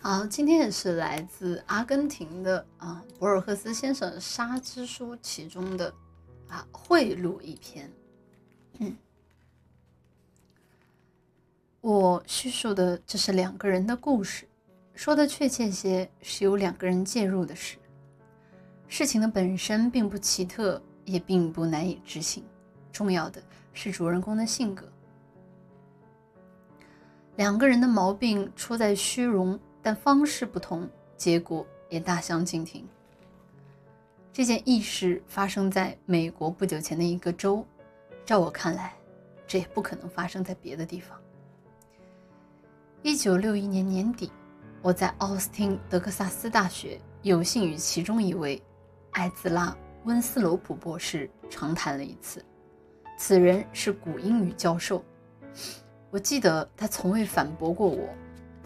好，今天也是来自阿根廷的啊，博尔赫斯先生《沙之书》其中的啊贿赂一篇。嗯，我叙述的这是两个人的故事，说的确切些，是由两个人介入的事。事情的本身并不奇特，也并不难以置信，重要的是主人公的性格。两个人的毛病出在虚荣。但方式不同，结果也大相径庭。这件异事发生在美国不久前的一个州，照我看来，这也不可能发生在别的地方。一九六一年年底，我在奥斯汀德克萨斯大学有幸与其中一位艾兹拉·温斯罗普博士长谈了一次。此人是古英语教授，我记得他从未反驳过我。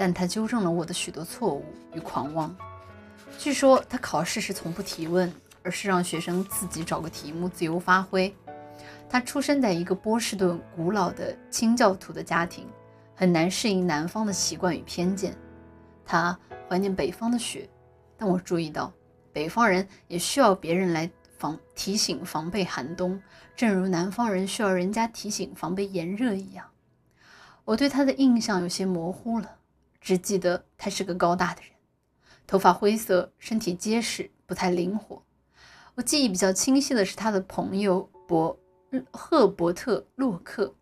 但他纠正了我的许多错误与狂妄。据说他考试时从不提问，而是让学生自己找个题目自由发挥。他出生在一个波士顿古老的清教徒的家庭，很难适应南方的习惯与偏见。他怀念北方的雪，但我注意到，北方人也需要别人来防提醒防备寒冬，正如南方人需要人家提醒防备炎热一样。我对他的印象有些模糊了。只记得他是个高大的人，头发灰色，身体结实，不太灵活。我记忆比较清晰的是他的朋友伯赫伯特洛克。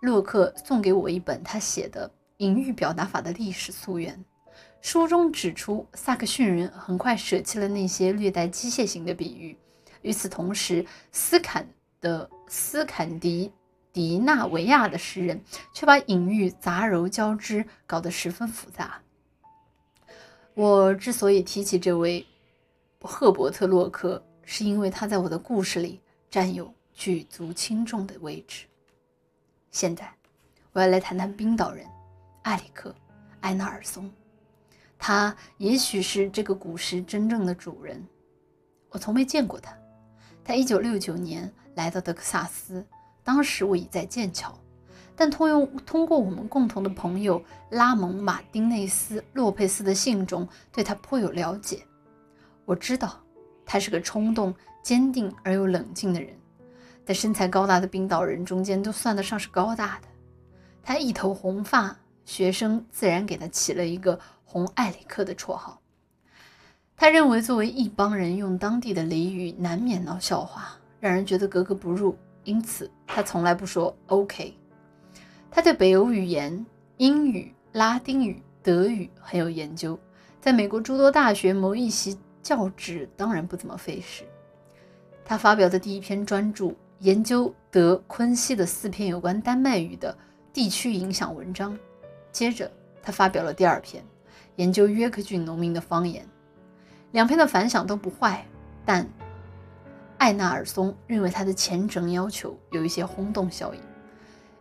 洛克送给我一本他写的隐喻表达法的历史溯源，书中指出萨克逊人很快舍弃了那些略带机械性的比喻。与此同时，斯坎的斯坎迪。迪纳维亚的诗人却把隐喻杂糅交织，搞得十分复杂。我之所以提起这位赫伯特·洛克，是因为他在我的故事里占有举足轻重的位置。现在，我要来谈谈冰岛人埃里克·埃纳尔松，他也许是这个古诗真正的主人。我从没见过他。他1969年来到德克萨斯。当时我已在剑桥，但通用通过我们共同的朋友拉蒙·马丁内斯·洛佩斯的信中，对他颇有了解。我知道他是个冲动、坚定而又冷静的人，在身材高大的冰岛人中间都算得上是高大的。他一头红发，学生自然给他起了一个“红艾里克”的绰号。他认为作为一帮人用当地的俚语，难免闹笑话，让人觉得格格不入。因此，他从来不说 “OK”。他对北欧语言、英语、拉丁语、德语很有研究，在美国诸多大学谋一席教职当然不怎么费事。他发表的第一篇专著研究德昆西的四篇有关丹麦语的地区影响文章，接着他发表了第二篇研究约克郡农民的方言，两篇的反响都不坏，但。艾纳尔松认为他的虔诚要求有一些轰动效应。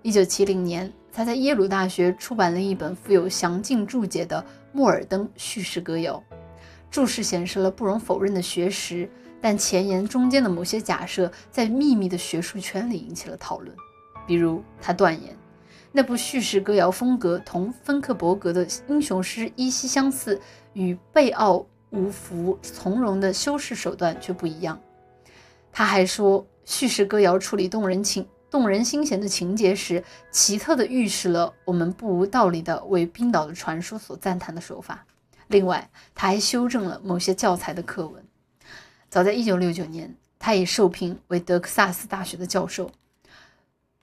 一九七零年，他在耶鲁大学出版了一本附有详尽注解的莫尔登叙事歌谣。注释显示了不容否认的学识，但前言中间的某些假设在秘密的学术圈里引起了讨论。比如，他断言那部叙事歌谣风格同芬克伯格的英雄诗依稀相似，与贝奥乌弗从容的修饰手段却不一样。他还说，叙事歌谣处理动人情、动人心弦的情节时，奇特地预示了我们不无道理的为冰岛的传说所赞叹的手法。另外，他还修正了某些教材的课文。早在1969年，他已受聘为德克萨斯大学的教授。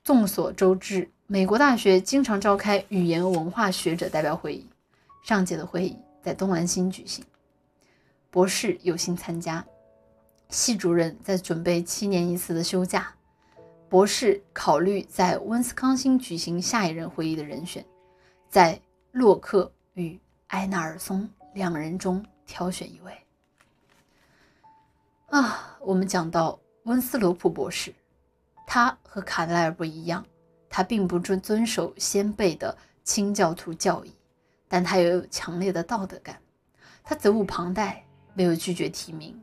众所周知，美国大学经常召开语言文化学者代表会议，上届的会议在东兰新举行，博士有幸参加。系主任在准备七年一次的休假，博士考虑在温斯康星举行下一任会议的人选，在洛克与埃纳尔松两人中挑选一位。啊，我们讲到温斯罗普博士，他和卡莱尔不一样，他并不遵遵守先辈的清教徒教义，但他也有强烈的道德感，他责无旁贷，没有拒绝提名。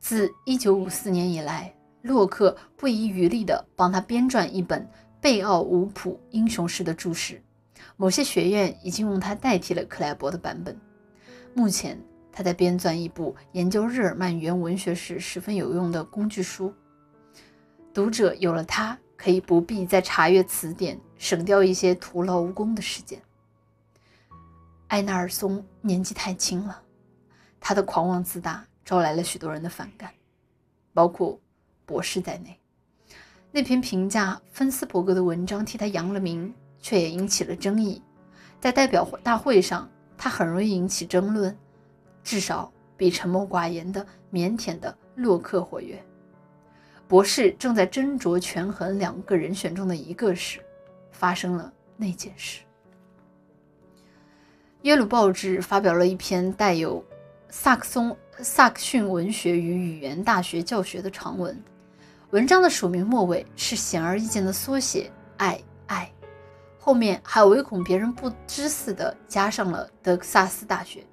自1954年以来，洛克不遗余力地帮他编撰一本贝奥武普英雄诗的注释。某些学院已经用它代替了克莱伯的版本，目前，他在编纂一部研究日耳曼语言文学时十分有用的工具书。读者有了它，可以不必再查阅词典，省掉一些徒劳无功的时间。艾纳尔松年纪太轻了，他的狂妄自大招来了许多人的反感，包括博士在内。那篇评价芬斯伯格的文章替他扬了名，却也引起了争议。在代表大会上，他很容易引起争论，至少比沉默寡言的、腼腆的洛克活跃。博士正在斟酌权衡两个人选中的一个时，发生了那件事。耶鲁报纸发表了一篇带有萨克松萨克逊文学与语言大学教学的长文。文章的署名末尾是显而易见的缩写“爱爱”，后面还唯恐别人不知似的加上了德克萨斯大学，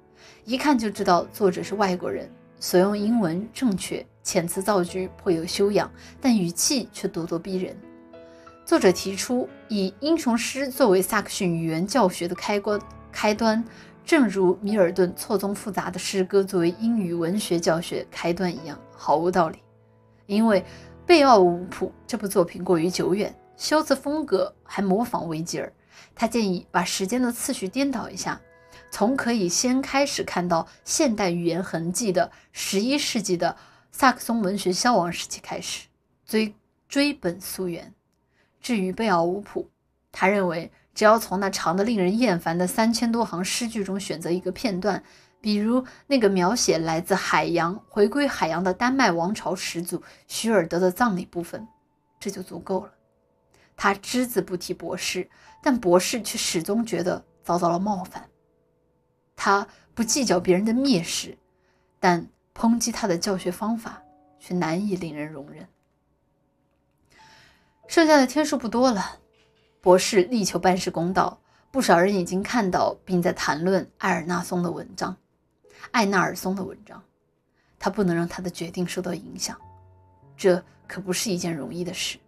一看就知道作者是外国人，所用英文正确，遣词造句颇有修养，但语气却咄咄逼人。作者提出以英雄诗作为萨克逊语言教学的开关开端，正如米尔顿错综复杂的诗歌作为英语文学教学开端一样，毫无道理，因为。《贝奥武普》这部作品过于久远，修辞风格还模仿维吉尔。他建议把时间的次序颠倒一下，从可以先开始看到现代语言痕迹的十一世纪的萨克松文学消亡时期开始，追追本溯源。至于《贝奥武普》，他认为只要从那长得令人厌烦的三千多行诗句中选择一个片段。比如那个描写来自海洋、回归海洋的丹麦王朝始祖徐尔德的葬礼部分，这就足够了。他只字不提博士，但博士却始终觉得遭到了冒犯。他不计较别人的蔑视，但抨击他的教学方法却难以令人容忍。剩下的天数不多了，博士力求办事公道，不少人已经看到并在谈论艾尔纳松的文章。艾纳尔松的文章，他不能让他的决定受到影响，这可不是一件容易的事。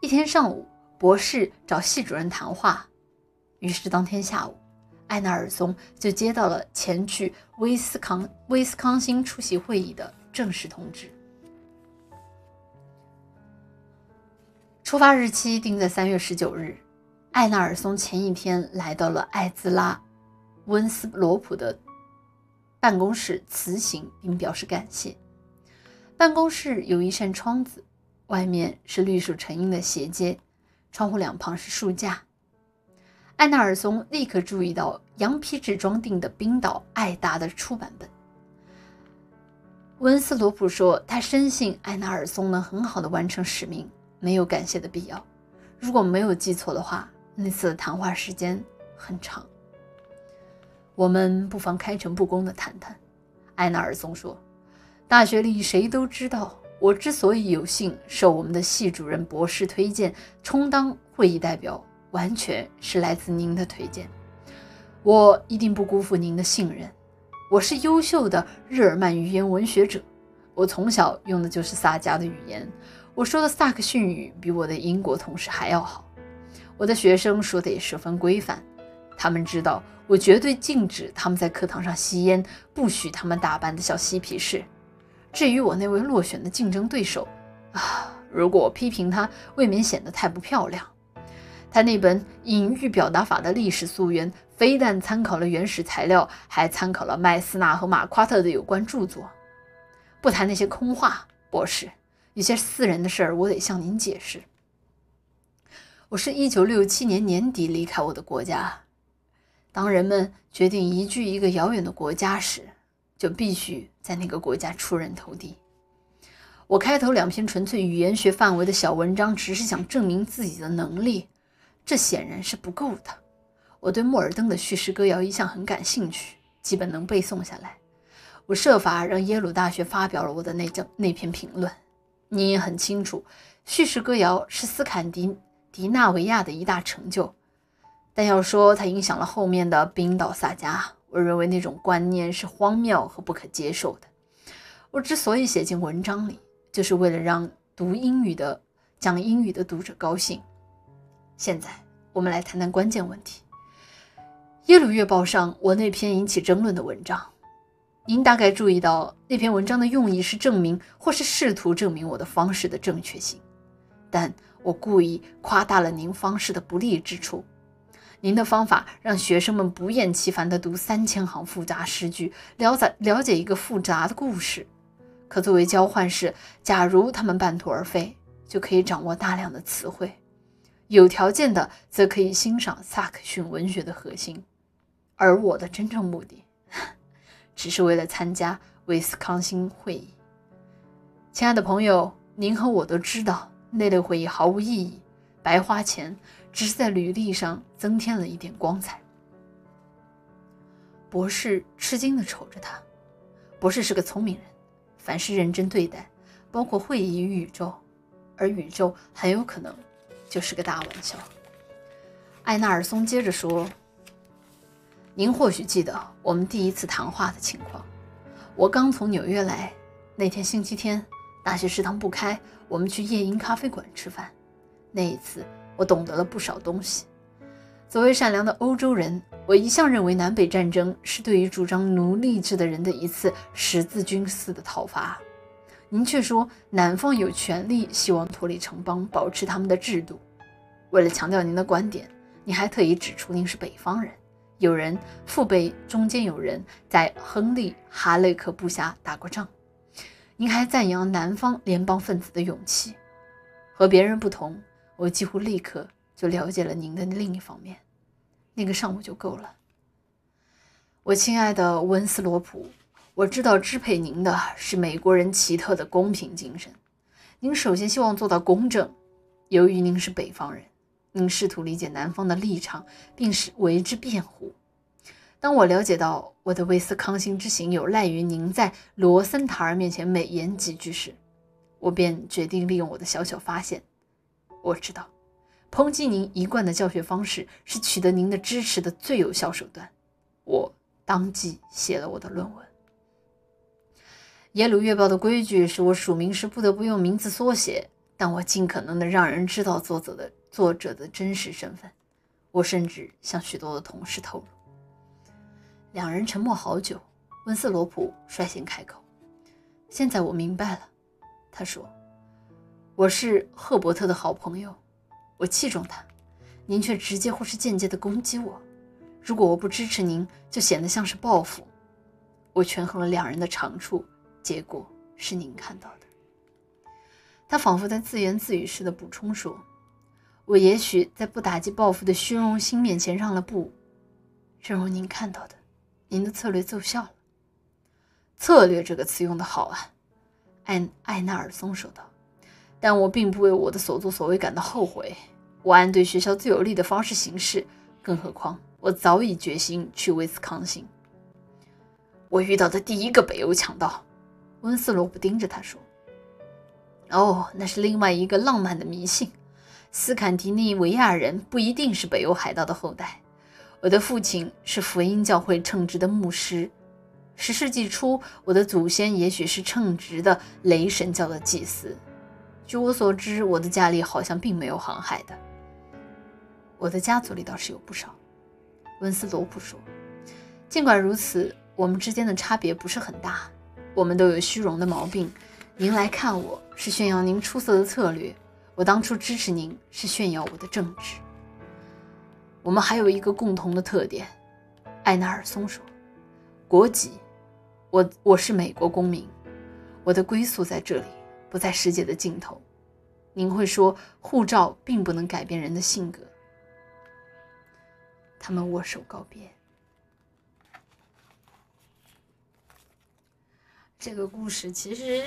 一天上午，博士找系主任谈话，于是当天下午，艾纳尔松就接到了前去威斯康威斯康星出席会议的正式通知。出发日期定在三月十九日。艾纳尔松前一天来到了艾兹拉温斯罗普的。办公室辞行，并表示感谢。办公室有一扇窗子，外面是绿树成荫的斜街，窗户两旁是书架。艾纳尔松立刻注意到羊皮纸装订的冰岛艾达的出版本。温斯罗普说：“他深信艾纳尔松能很好的完成使命，没有感谢的必要。如果没有记错的话，那次的谈话时间很长。”我们不妨开诚布公地谈谈，艾纳尔松说：“大学里谁都知道，我之所以有幸受我们的系主任博士推荐充当会议代表，完全是来自您的推荐。我一定不辜负您的信任。我是优秀的日耳曼语言文学者，我从小用的就是萨迦的语言，我说的萨克逊语比我的英国同事还要好。我的学生说的也十分规范，他们知道。”我绝对禁止他们在课堂上吸烟，不许他们打扮的小嬉皮士。至于我那位落选的竞争对手，啊，如果我批评他，未免显得太不漂亮。他那本隐喻表达法的历史溯源，非但参考了原始材料，还参考了麦斯纳和马夸特的有关著作。不谈那些空话，博士，有些私人的事儿，我得向您解释。我是一九六七年年底离开我的国家。当人们决定移居一个遥远的国家时，就必须在那个国家出人头地。我开头两篇纯粹语言学范围的小文章，只是想证明自己的能力，这显然是不够的。我对莫尔登的叙事歌谣一向很感兴趣，基本能背诵下来。我设法让耶鲁大学发表了我的那张那篇评论。你也很清楚，叙事歌谣是斯坎迪迪纳维亚的一大成就。但要说它影响了后面的冰岛萨迦，我认为那种观念是荒谬和不可接受的。我之所以写进文章里，就是为了让读英语的、讲英语的读者高兴。现在我们来谈谈关键问题：耶鲁月报上我那篇引起争论的文章，您大概注意到那篇文章的用意是证明或是试图证明我的方式的正确性，但我故意夸大了您方式的不利之处。您的方法让学生们不厌其烦地读三千行复杂诗句，了解了解一个复杂的故事。可作为交换是，假如他们半途而废，就可以掌握大量的词汇；有条件的，则可以欣赏萨克逊文学的核心。而我的真正目的，只是为了参加威斯康星会议。亲爱的朋友，您和我都知道，那类会议毫无意义，白花钱。只是在履历上增添了一点光彩。博士吃惊地瞅着他。博士是个聪明人，凡事认真对待，包括会议与宇宙，而宇宙很有可能就是个大玩笑。艾纳尔松接着说：“您或许记得我们第一次谈话的情况。我刚从纽约来，那天星期天，大学食堂不开，我们去夜莺咖啡馆吃饭。那一次。”我懂得了不少东西。作为善良的欧洲人，我一向认为南北战争是对于主张奴隶制的人的一次十字军似的讨伐。您却说南方有权利希望脱离城邦，保持他们的制度。为了强调您的观点，你还特意指出您是北方人，有人父辈中间有人在亨利·哈雷克部下打过仗。您还赞扬南方联邦分子的勇气。和别人不同。我几乎立刻就了解了您的另一方面，那个上午就够了。我亲爱的温斯罗普，我知道支配您的是美国人奇特的公平精神。您首先希望做到公正，由于您是北方人，您试图理解男方的立场，并是为之辩护。当我了解到我的威斯康星之行有赖于您在罗森塔尔面前美言几句时，我便决定利用我的小小发现。我知道，抨击您一贯的教学方式是取得您的支持的最有效手段。我当即写了我的论文。耶鲁月报的规矩是我署名时不得不用名字缩写，但我尽可能的让人知道作者的作者的真实身份。我甚至向许多的同事透露。两人沉默好久，温斯罗普率先开口：“现在我明白了。”他说。我是赫伯特的好朋友，我器重他，您却直接或是间接的攻击我。如果我不支持您，就显得像是报复。我权衡了两人的长处，结果是您看到的。他仿佛在自言自语似的补充说：“我也许在不打击报复的虚荣心面前让了步，正如您看到的，您的策略奏效了。策略这个词用得好啊。”艾艾纳尔松说道。但我并不为我的所作所为感到后悔。我按对学校最有利的方式行事，更何况我早已决心去威斯康星。我遇到的第一个北欧强盗，温斯罗普盯着他说：“哦，那是另外一个浪漫的迷信。斯堪的纳维亚人不一定是北欧海盗的后代。我的父亲是福音教会称职的牧师。十世纪初，我的祖先也许是称职的雷神教的祭司。”据我所知，我的家里好像并没有航海的。我的家族里倒是有不少。温斯罗普说：“尽管如此，我们之间的差别不是很大。我们都有虚荣的毛病。您来看我是炫耀您出色的策略，我当初支持您是炫耀我的正直。我们还有一个共同的特点。”艾纳尔松说：“国籍，我我是美国公民，我的归宿在这里。”不在世界的尽头，您会说护照并不能改变人的性格。他们握手告别。这个故事其实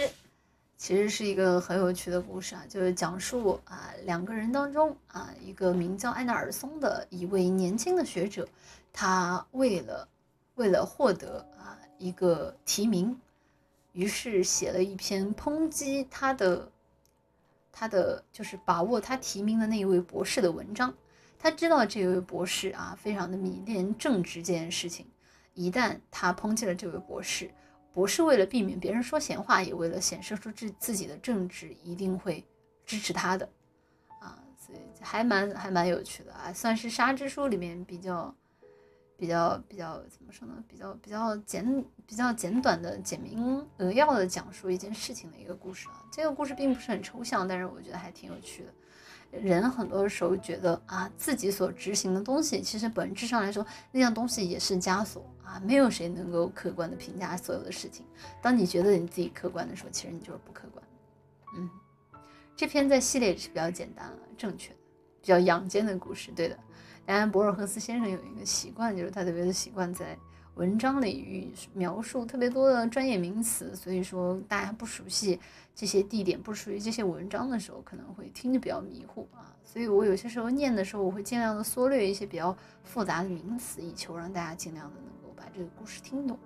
其实是一个很有趣的故事啊，就是讲述啊两个人当中啊一个名叫艾纳尔松的一位年轻的学者，他为了为了获得啊一个提名。于是写了一篇抨击他的，他的就是把握他提名的那一位博士的文章。他知道这位博士啊，非常的迷恋政治这件事情。一旦他抨击了这位博士，不是为了避免别人说闲话，也为了显示出自自己的正直，一定会支持他的。啊，所以还蛮还蛮有趣的啊，算是《沙之书》里面比较比较比较怎么说呢？比较比较简比较简短的简明扼要的讲述一件事情的一个故事啊。这个故事并不是很抽象，但是我觉得还挺有趣的。人很多时候觉得啊，自己所执行的东西，其实本质上来说，那样东西也是枷锁啊。没有谁能够客观的评价所有的事情。当你觉得你自己客观的时候，其实你就是不客观。嗯，这篇在系列是比较简单了，正确的，比较阳间的故事。对的，当然博尔赫斯先生有一个习惯，就是他特别的习惯在。文章里描述特别多的专业名词，所以说大家不熟悉这些地点，不属于这些文章的时候，可能会听着比较迷糊啊。所以我有些时候念的时候，我会尽量的缩略一些比较复杂的名词，以求让大家尽量的能把这个故事听懂。